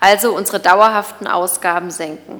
also unsere dauerhaften Ausgaben senken.